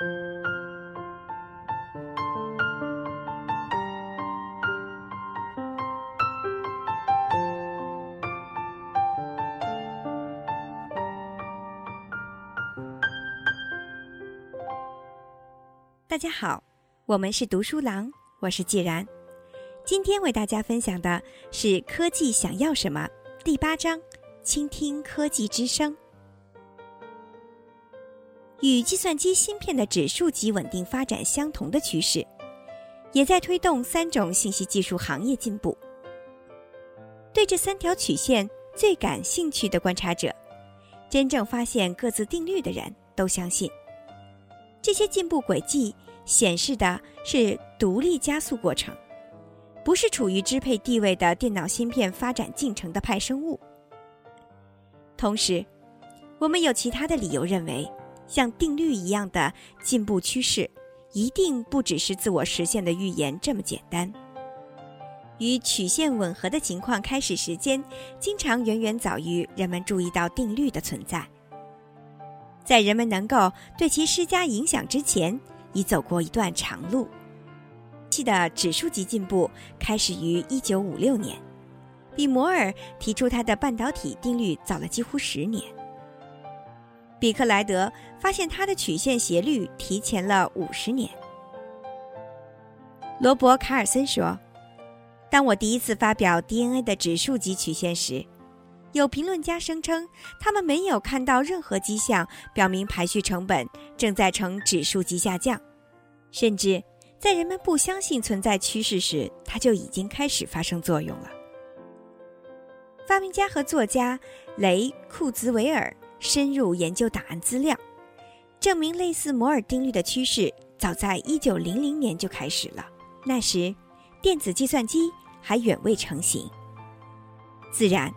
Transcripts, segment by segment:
大家好，我们是读书郎，我是季然。今天为大家分享的是《科技想要什么》第八章：倾听科技之声。与计算机芯片的指数级稳定发展相同的趋势，也在推动三种信息技术行业进步。对这三条曲线最感兴趣的观察者，真正发现各自定律的人都相信。这些进步轨迹显示的是独立加速过程，不是处于支配地位的电脑芯片发展进程的派生物。同时，我们有其他的理由认为，像定律一样的进步趋势，一定不只是自我实现的预言这么简单。与曲线吻合的情况开始时间，经常远远早于人们注意到定律的存在。在人们能够对其施加影响之前，已走过一段长路。气的指数级进步开始于1956年，比摩尔提出他的半导体定律早了几乎十年。比克莱德发现他的曲线斜率提前了五十年。罗伯·卡尔森说：“当我第一次发表 DNA 的指数级曲线时。”有评论家声称，他们没有看到任何迹象表明排序成本正在呈指数级下降，甚至在人们不相信存在趋势时，它就已经开始发生作用了。发明家和作家雷库兹韦尔深入研究档案资料，证明类似摩尔定律的趋势早在1900年就开始了。那时，电子计算机还远未成型。自然。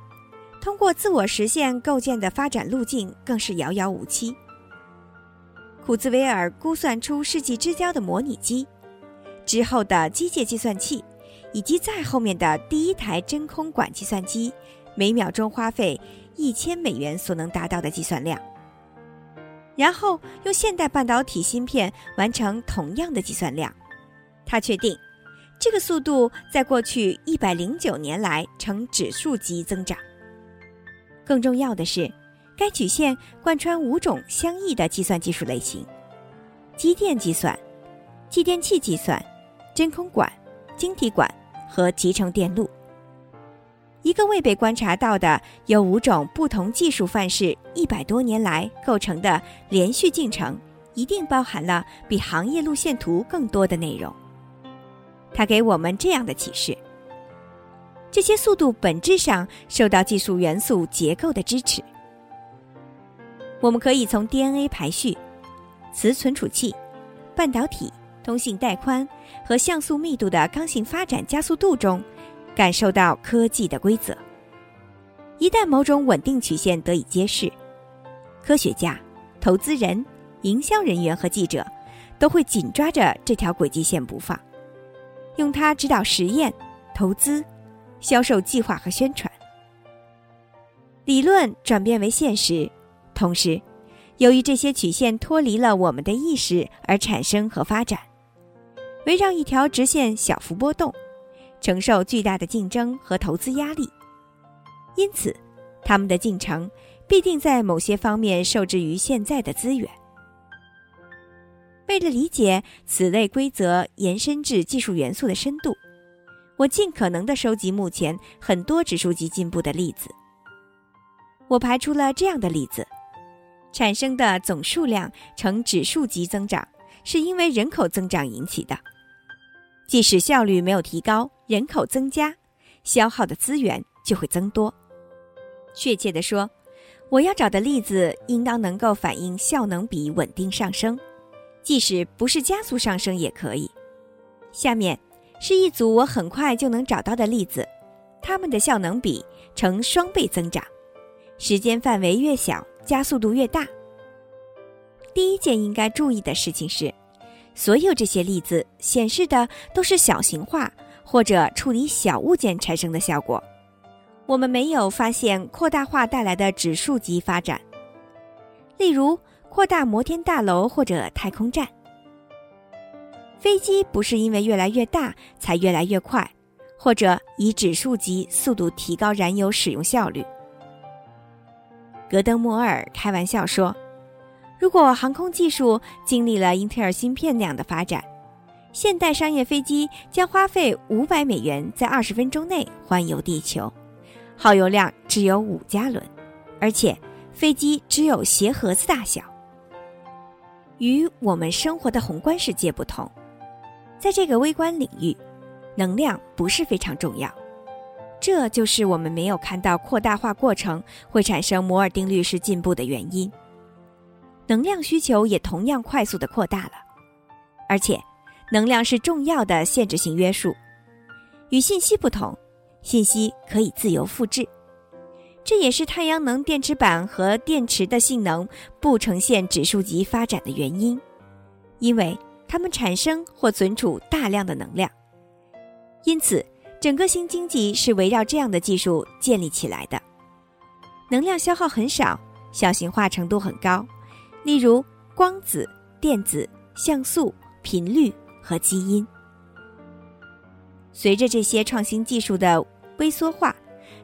通过自我实现构建的发展路径更是遥遥无期。库兹韦尔估算出世纪之交的模拟机，之后的机械计算器，以及再后面的第一台真空管计算机，每秒钟花费一千美元所能达到的计算量。然后用现代半导体芯片完成同样的计算量。他确定，这个速度在过去一百零九年来呈指数级增长。更重要的是，该曲线贯穿五种相异的计算技术类型：机电计算、继电器计算、真空管、晶体管和集成电路。一个未被观察到的由五种不同技术范式一百多年来构成的连续进程，一定包含了比行业路线图更多的内容。它给我们这样的启示。这些速度本质上受到技术元素结构的支持。我们可以从 DNA 排序、磁存储器、半导体、通信带宽和像素密度的刚性发展加速度中，感受到科技的规则。一旦某种稳定曲线得以揭示，科学家、投资人、营销人员和记者都会紧抓着这条轨迹线不放，用它指导实验、投资。销售计划和宣传，理论转变为现实。同时，由于这些曲线脱离了我们的意识而产生和发展，围绕一条直线小幅波动，承受巨大的竞争和投资压力。因此，他们的进程必定在某些方面受制于现在的资源。为了理解此类规则延伸至技术元素的深度。我尽可能地收集目前很多指数级进步的例子。我排除了这样的例子：产生的总数量呈指数级增长，是因为人口增长引起的。即使效率没有提高，人口增加，消耗的资源就会增多。确切地说，我要找的例子应当能够反映效能比稳定上升，即使不是加速上升也可以。下面。是一组我很快就能找到的例子，它们的效能比呈双倍增长，时间范围越小，加速度越大。第一件应该注意的事情是，所有这些例子显示的都是小型化或者处理小物件产生的效果。我们没有发现扩大化带来的指数级发展。例如，扩大摩天大楼或者太空站。飞机不是因为越来越大才越来越快，或者以指数级速度提高燃油使用效率。格登·莫尔开玩笑说：“如果航空技术经历了英特尔芯片那样的发展，现代商业飞机将花费五百美元在二十分钟内环游地球，耗油量只有五加仑，而且飞机只有鞋盒子大小。与我们生活的宏观世界不同。”在这个微观领域，能量不是非常重要，这就是我们没有看到扩大化过程会产生摩尔定律式进步的原因。能量需求也同样快速的扩大了，而且，能量是重要的限制性约束。与信息不同，信息可以自由复制，这也是太阳能电池板和电池的性能不呈现指数级发展的原因，因为。它们产生或存储大量的能量，因此整个新经济是围绕这样的技术建立起来的。能量消耗很少，小型化程度很高，例如光子、电子、像素、频率和基因。随着这些创新技术的微缩化，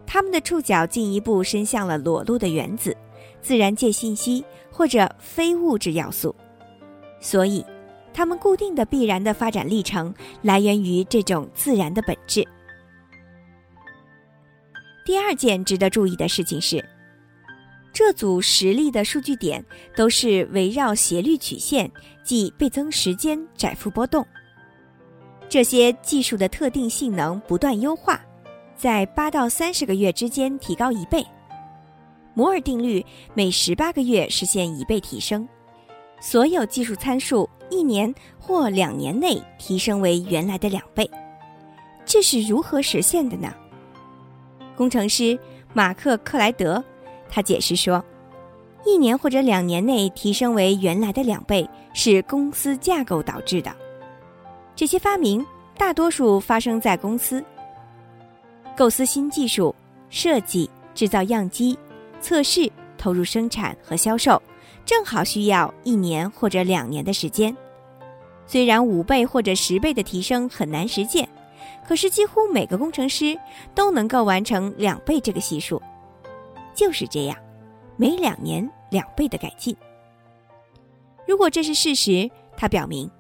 它们的触角进一步伸向了裸露的原子、自然界信息或者非物质要素，所以。它们固定的必然的发展历程来源于这种自然的本质。第二件值得注意的事情是，这组实例的数据点都是围绕斜率曲线，即倍增时间窄幅波动。这些技术的特定性能不断优化，在八到三十个月之间提高一倍。摩尔定律每十八个月实现一倍提升。所有技术参数一年或两年内提升为原来的两倍，这是如何实现的呢？工程师马克克莱德他解释说，一年或者两年内提升为原来的两倍是公司架构导致的。这些发明大多数发生在公司，构思新技术、设计、制造样机、测试、投入生产和销售。正好需要一年或者两年的时间，虽然五倍或者十倍的提升很难实现，可是几乎每个工程师都能够完成两倍这个系数。就是这样，每两年两倍的改进。如果这是事实，它表明，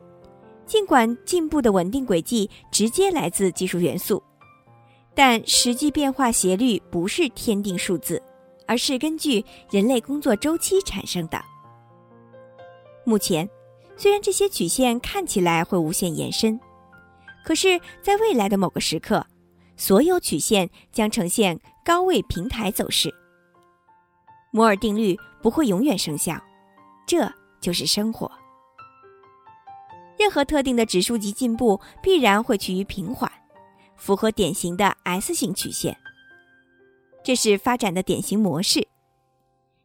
尽管进步的稳定轨迹直接来自技术元素，但实际变化斜率不是天定数字，而是根据人类工作周期产生的。目前，虽然这些曲线看起来会无限延伸，可是，在未来的某个时刻，所有曲线将呈现高位平台走势。摩尔定律不会永远生效，这就是生活。任何特定的指数级进步必然会趋于平缓，符合典型的 S 型曲线。这是发展的典型模式。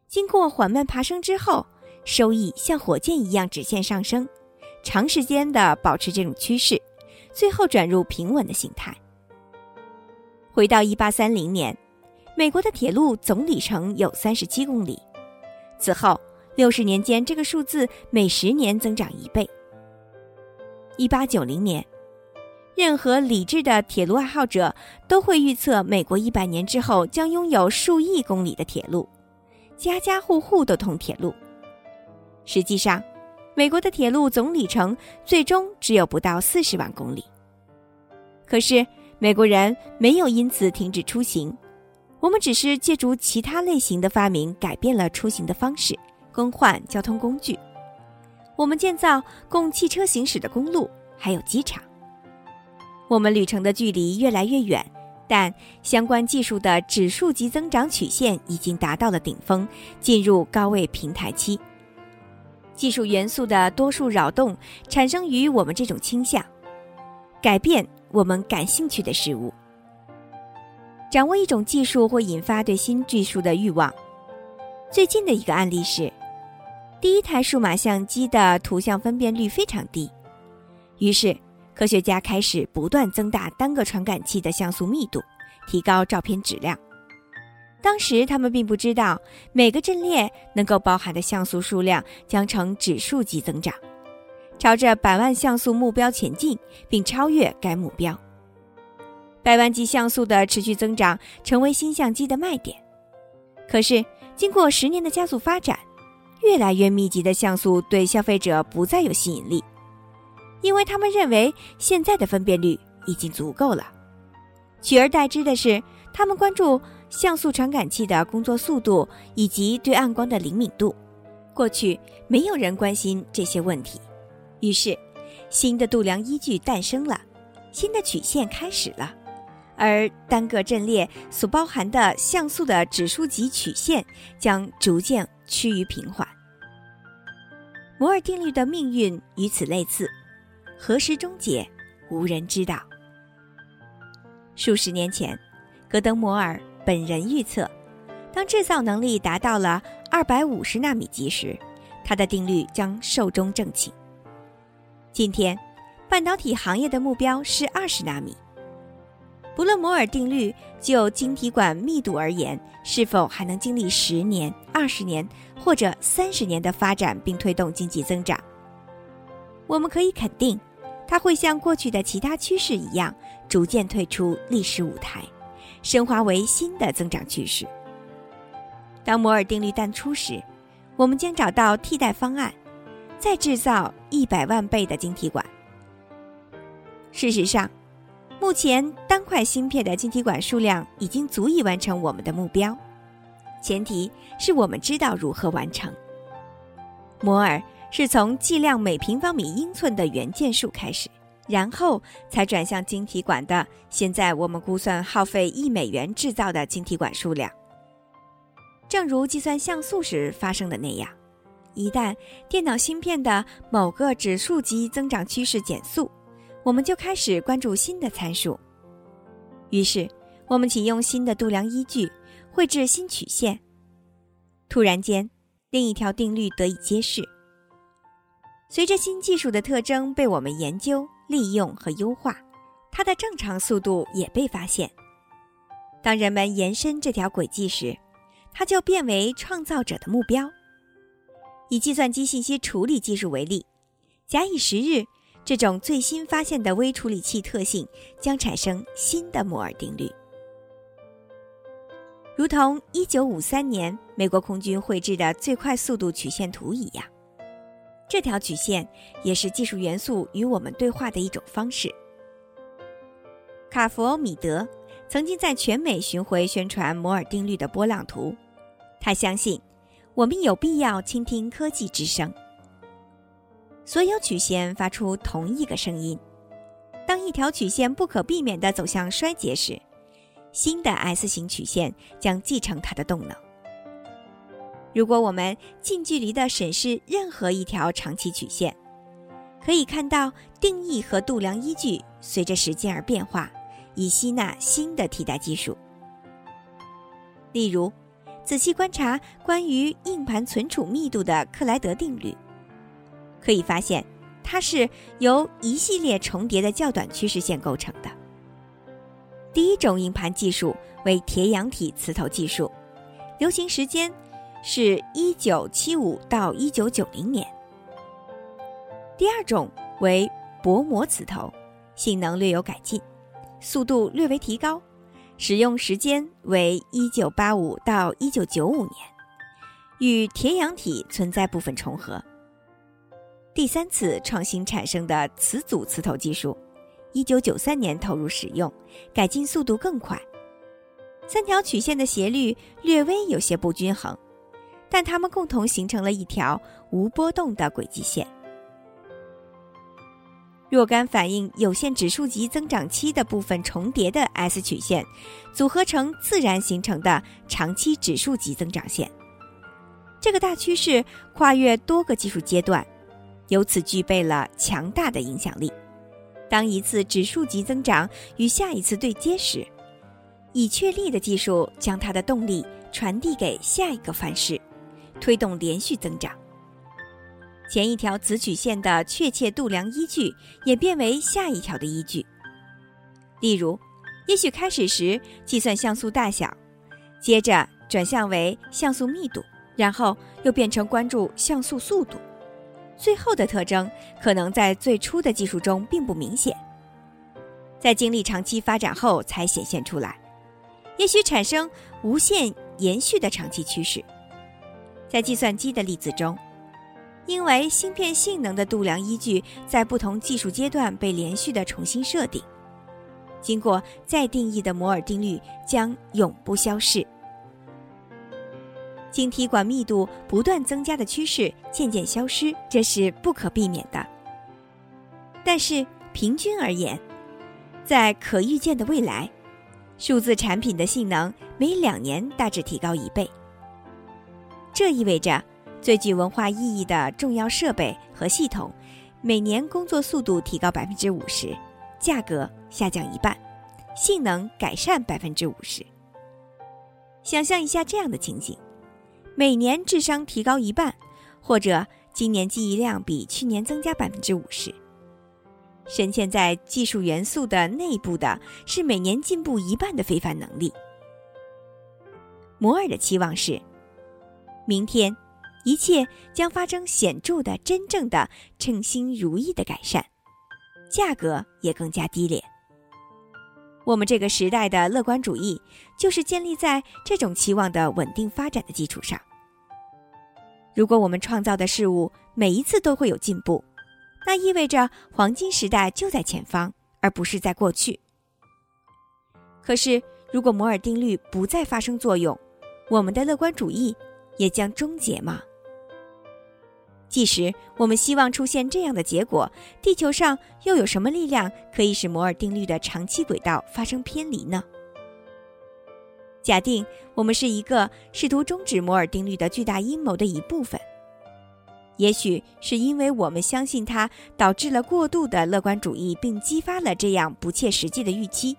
经过缓慢爬升之后。收益像火箭一样直线上升，长时间的保持这种趋势，最后转入平稳的形态。回到一八三零年，美国的铁路总里程有三十七公里，此后六十年间，这个数字每十年增长一倍。一八九零年，任何理智的铁路爱好者都会预测，美国一百年之后将拥有数亿公里的铁路，家家户户都通铁路。实际上，美国的铁路总里程最终只有不到四十万公里。可是，美国人没有因此停止出行，我们只是借助其他类型的发明改变了出行的方式，更换交通工具。我们建造供汽车行驶的公路，还有机场。我们旅程的距离越来越远，但相关技术的指数级增长曲线已经达到了顶峰，进入高位平台期。技术元素的多数扰动产生于我们这种倾向，改变我们感兴趣的事物。掌握一种技术会引发对新技术的欲望。最近的一个案例是，第一台数码相机的图像分辨率非常低，于是科学家开始不断增大单个传感器的像素密度，提高照片质量。当时他们并不知道每个阵列能够包含的像素数量将呈指数级增长，朝着百万像素目标前进，并超越该目标。百万级像素的持续增长成为新相机的卖点。可是，经过十年的加速发展，越来越密集的像素对消费者不再有吸引力，因为他们认为现在的分辨率已经足够了。取而代之的是，他们关注像素传感器的工作速度以及对暗光的灵敏度。过去没有人关心这些问题，于是新的度量依据诞生了，新的曲线开始了，而单个阵列所包含的像素的指数级曲线将逐渐趋于平缓。摩尔定律的命运与此类似，何时终结，无人知道。数十年前，戈登摩尔本人预测，当制造能力达到了二百五十纳米级时，他的定律将寿终正寝。今天，半导体行业的目标是二十纳米。不论摩尔定律就晶体管密度而言，是否还能经历十年、二十年或者三十年的发展并推动经济增长，我们可以肯定。它会像过去的其他趋势一样，逐渐退出历史舞台，升华为新的增长趋势。当摩尔定律淡出时，我们将找到替代方案，再制造一百万倍的晶体管。事实上，目前单块芯片的晶体管数量已经足以完成我们的目标，前提是我们知道如何完成。摩尔。是从计量每平方米英寸的元件数开始，然后才转向晶体管的。现在我们估算耗费一美元制造的晶体管数量。正如计算像素时发生的那样，一旦电脑芯片的某个指数级增长趋势减速，我们就开始关注新的参数。于是，我们启用新的度量依据，绘制新曲线。突然间，另一条定律得以揭示。随着新技术的特征被我们研究、利用和优化，它的正常速度也被发现。当人们延伸这条轨迹时，它就变为创造者的目标。以计算机信息处理技术为例，假以时日，这种最新发现的微处理器特性将产生新的摩尔定律，如同1953年美国空军绘制的最快速度曲线图一样。这条曲线也是技术元素与我们对话的一种方式。卡佛·米德曾经在全美巡回宣传摩尔定律的波浪图。他相信，我们有必要倾听科技之声。所有曲线发出同一个声音。当一条曲线不可避免地走向衰竭时，新的 S 型曲线将继承它的动能。如果我们近距离地审视任何一条长期曲线，可以看到定义和度量依据随着时间而变化，以吸纳新的替代技术。例如，仔细观察关于硬盘存储密度的克莱德定律，可以发现它是由一系列重叠的较短趋势线构成的。第一种硬盘技术为铁氧体磁头技术，流行时间。是一九七五到一九九零年。第二种为薄膜磁头，性能略有改进，速度略微提高，使用时间为一九八五到一九九五年，与铁氧体存在部分重合。第三次创新产生的磁阻磁头技术，一九九三年投入使用，改进速度更快。三条曲线的斜率略微有些不均衡。但它们共同形成了一条无波动的轨迹线。若干反映有限指数级增长期的部分重叠的 S 曲线，组合成自然形成的长期指数级增长线。这个大趋势跨越多个技术阶段，由此具备了强大的影响力。当一次指数级增长与下一次对接时，已确立的技术将它的动力传递给下一个范式。推动连续增长。前一条子曲线的确切度量依据演变为下一条的依据。例如，也许开始时计算像素大小，接着转向为像素密度，然后又变成关注像素速度。最后的特征可能在最初的技术中并不明显，在经历长期发展后才显现出来，也许产生无限延续的长期趋势。在计算机的例子中，因为芯片性能的度量依据在不同技术阶段被连续的重新设定，经过再定义的摩尔定律将永不消逝。晶体管密度不断增加的趋势渐渐消失，这是不可避免的。但是平均而言，在可预见的未来，数字产品的性能每两年大致提高一倍。这意味着，最具文化意义的重要设备和系统，每年工作速度提高百分之五十，价格下降一半，性能改善百分之五十。想象一下这样的情景。每年智商提高一半，或者今年记忆量比去年增加百分之五十。深嵌在技术元素的内部的是每年进步一半的非凡能力。摩尔的期望是，明天一切将发生显著的、真正的称心如意的改善，价格也更加低廉。我们这个时代的乐观主义，就是建立在这种期望的稳定发展的基础上。如果我们创造的事物每一次都会有进步，那意味着黄金时代就在前方，而不是在过去。可是，如果摩尔定律不再发生作用，我们的乐观主义也将终结吗？即使我们希望出现这样的结果，地球上又有什么力量可以使摩尔定律的长期轨道发生偏离呢？假定我们是一个试图终止摩尔定律的巨大阴谋的一部分，也许是因为我们相信它导致了过度的乐观主义，并激发了这样不切实际的预期。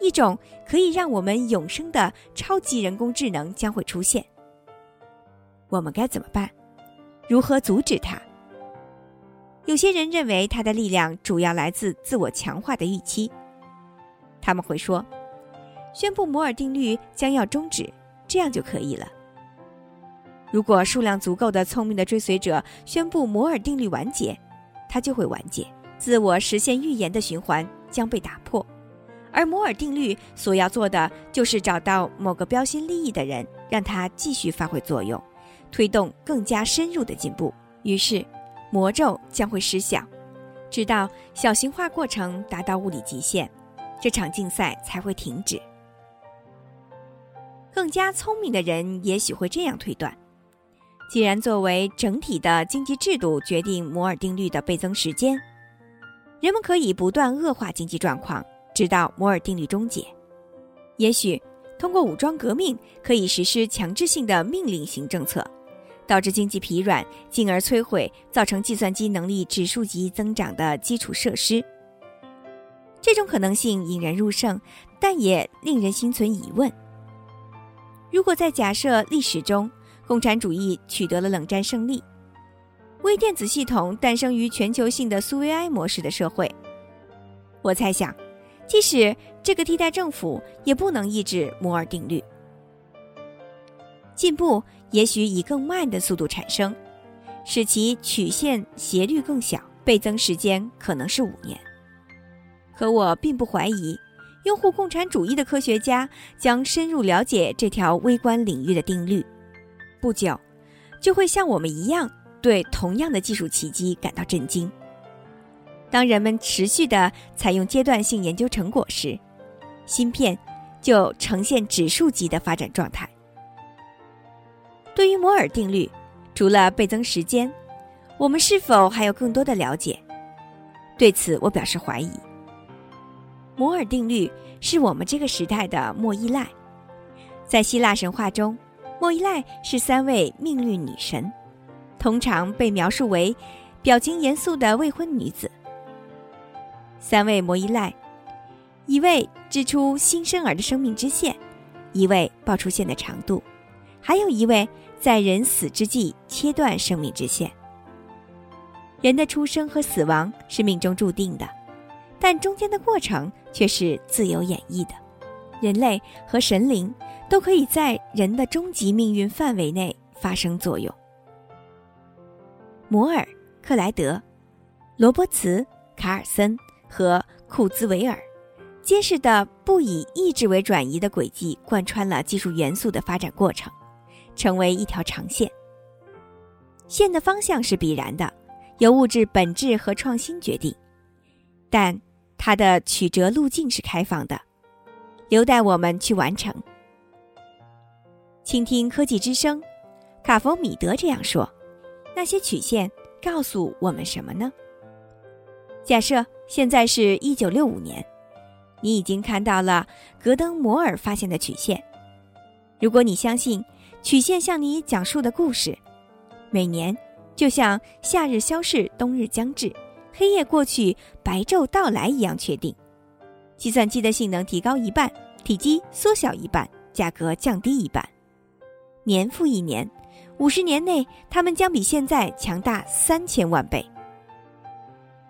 一种可以让我们永生的超级人工智能将会出现，我们该怎么办？如何阻止它？有些人认为它的力量主要来自自我强化的预期。他们会说，宣布摩尔定律将要终止，这样就可以了。如果数量足够的聪明的追随者宣布摩尔定律完结，它就会完结，自我实现预言的循环将被打破。而摩尔定律所要做的就是找到某个标新立异的人，让他继续发挥作用。推动更加深入的进步，于是魔咒将会失效，直到小型化过程达到物理极限，这场竞赛才会停止。更加聪明的人也许会这样推断：既然作为整体的经济制度决定摩尔定律的倍增时间，人们可以不断恶化经济状况，直到摩尔定律终结。也许通过武装革命可以实施强制性的命令型政策。导致经济疲软，进而摧毁造成计算机能力指数级增长的基础设施。这种可能性引人入胜，但也令人心存疑问。如果在假设历史中共产主义取得了冷战胜利，微电子系统诞生于全球性的苏维埃模式的社会，我猜想，即使这个替代政府也不能抑制摩尔定律。进步也许以更慢的速度产生，使其曲线斜率更小，倍增时间可能是五年。可我并不怀疑，拥护共产主义的科学家将深入了解这条微观领域的定律，不久就会像我们一样对同样的技术奇迹感到震惊。当人们持续地采用阶段性研究成果时，芯片就呈现指数级的发展状态。对于摩尔定律，除了倍增时间，我们是否还有更多的了解？对此，我表示怀疑。摩尔定律是我们这个时代的莫伊赖。在希腊神话中，莫伊赖是三位命运女神，通常被描述为表情严肃的未婚女子。三位莫伊赖，一位织出新生儿的生命之线，一位报出线的长度，还有一位。在人死之际切断生命之线。人的出生和死亡是命中注定的，但中间的过程却是自由演绎的。人类和神灵都可以在人的终极命运范围内发生作用。摩尔、克莱德、罗伯茨、卡尔森和库兹韦尔，揭示的不以意志为转移的轨迹，贯穿了技术元素的发展过程，成为一条长线。线的方向是必然的，由物质本质和创新决定，但它的曲折路径是开放的，留待我们去完成。倾听科技之声，卡佛米德这样说：“那些曲线告诉我们什么呢？”假设现在是一九六五年，你已经看到了格登摩尔发现的曲线。如果你相信曲线向你讲述的故事，每年就像夏日消逝、冬日将至、黑夜过去、白昼到来一样确定，计算机的性能提高一半，体积缩小一半，价格降低一半。年复一年，五十年内，它们将比现在强大三千万倍。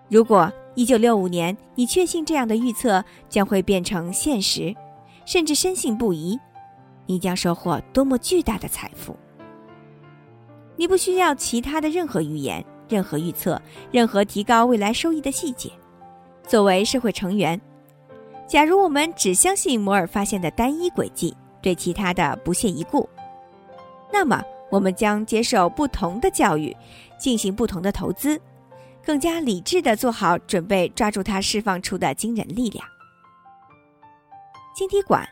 如果一九六五年你确信这样的预测将会变成现实，甚至深信不疑，你将收获多么巨大的财富！你不需要其他的任何预言、任何预测、任何提高未来收益的细节。作为社会成员，假如我们只相信摩尔发现的单一轨迹，对其他的不屑一顾。那么，我们将接受不同的教育，进行不同的投资，更加理智的做好准备，抓住它释放出的惊人力量。晶体管、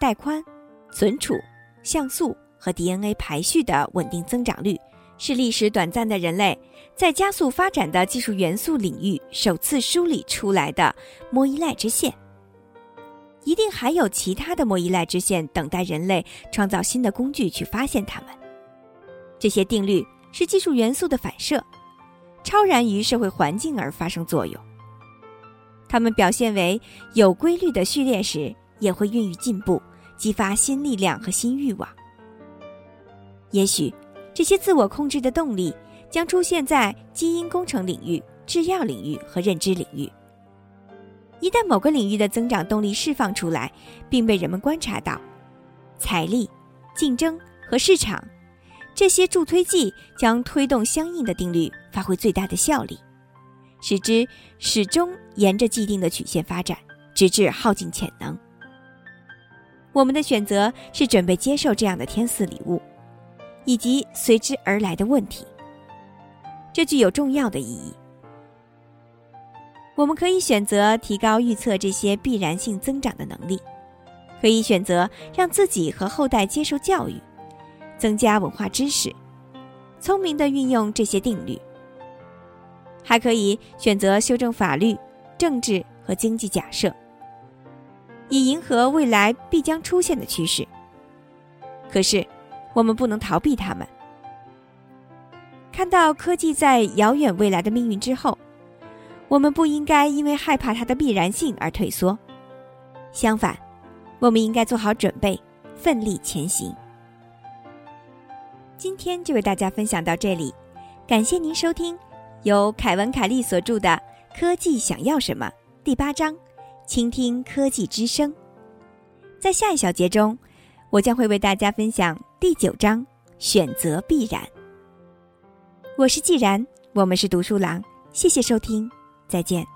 带宽、存储、像素和 DNA 排序的稳定增长率，是历史短暂的人类在加速发展的技术元素领域首次梳理出来的莫伊赖之线。一定还有其他的莫伊赖之线等待人类创造新的工具去发现它们。这些定律是技术元素的反射，超然于社会环境而发生作用。它们表现为有规律的序列时，也会孕育进步，激发新力量和新欲望。也许这些自我控制的动力将出现在基因工程领域、制药领域和认知领域。一旦某个领域的增长动力释放出来，并被人们观察到，财力、竞争和市场这些助推剂将推动相应的定律发挥最大的效力，使之始终沿着既定的曲线发展，直至耗尽潜能。我们的选择是准备接受这样的天赐礼物，以及随之而来的问题。这具有重要的意义。我们可以选择提高预测这些必然性增长的能力，可以选择让自己和后代接受教育，增加文化知识，聪明地运用这些定律，还可以选择修正法律、政治和经济假设，以迎合未来必将出现的趋势。可是，我们不能逃避它们。看到科技在遥远未来的命运之后。我们不应该因为害怕它的必然性而退缩，相反，我们应该做好准备，奋力前行。今天就为大家分享到这里，感谢您收听由凯文·凯利所著的《科技想要什么》第八章，倾听科技之声。在下一小节中，我将会为大家分享第九章选择必然。我是既然，我们是读书郎，谢谢收听。再见。